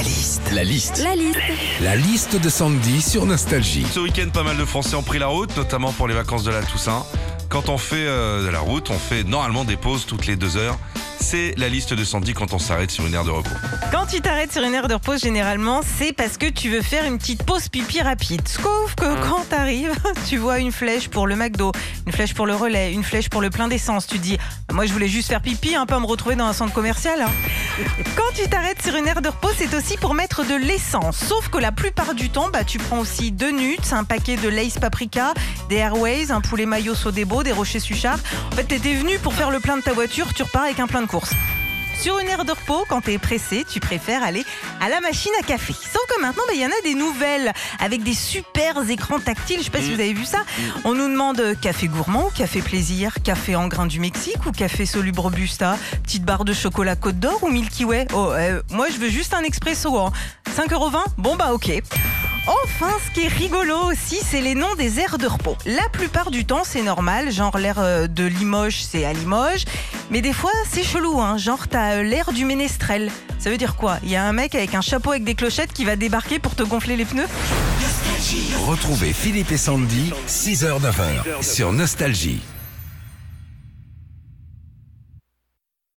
La liste. La liste. La liste. La liste de Sandy sur Nostalgie. Ce week-end, pas mal de Français ont pris la route, notamment pour les vacances de la Toussaint. Quand on fait euh, de la route, on fait normalement des pauses toutes les deux heures. C'est la liste de Sandy quand on s'arrête sur une aire de repos. Quand tu t'arrêtes sur une aire de repos, généralement, c'est parce que tu veux faire une petite pause pipi rapide. Sauf que quand t'arrives, tu vois une flèche pour le McDo, une flèche pour le relais, une flèche pour le plein d'essence. Tu dis, moi je voulais juste faire pipi, un peu me retrouver dans un centre commercial. hein. Quand tu t'arrêtes sur une aire de repos, c'est aussi pour mettre de l'essence. Sauf que la plupart du temps, bah, tu prends aussi deux nuts, un paquet de Lace Paprika, des Airways, un poulet maillot Sodebo, des Rochers Suchard. En fait, t'étais venu pour faire le plein de ta voiture, tu repars avec un plein de Sur une aire de repos, quand t'es pressé, tu préfères aller à la machine à café. Sauf que maintenant, bah, il y en a des nouvelles avec des super écrans tactiles. Je sais pas si vous avez vu ça. On nous demande euh, café gourmand ou café plaisir, café en grain du Mexique ou café soluble robusta, petite barre de chocolat Côte d'Or ou Milky Way? Oh, euh, moi, je veux juste un expresso. Hein. 5,20€? Bon, bah, ok. Enfin, ce qui est rigolo aussi, c'est les noms des aires de repos. La plupart du temps, c'est normal, genre l'air euh, de Limoges, c'est à Limoges. Mais des fois, c'est chelou, hein. genre t'as euh, l'air du Ménestrel. Ça veut dire quoi? Il y a un mec avec un chapeau avec des clochettes qui va débarquer pour te gonfler les pneus? Retrouvez Philippe et Sandy, 6h-9h sur Nostalgie.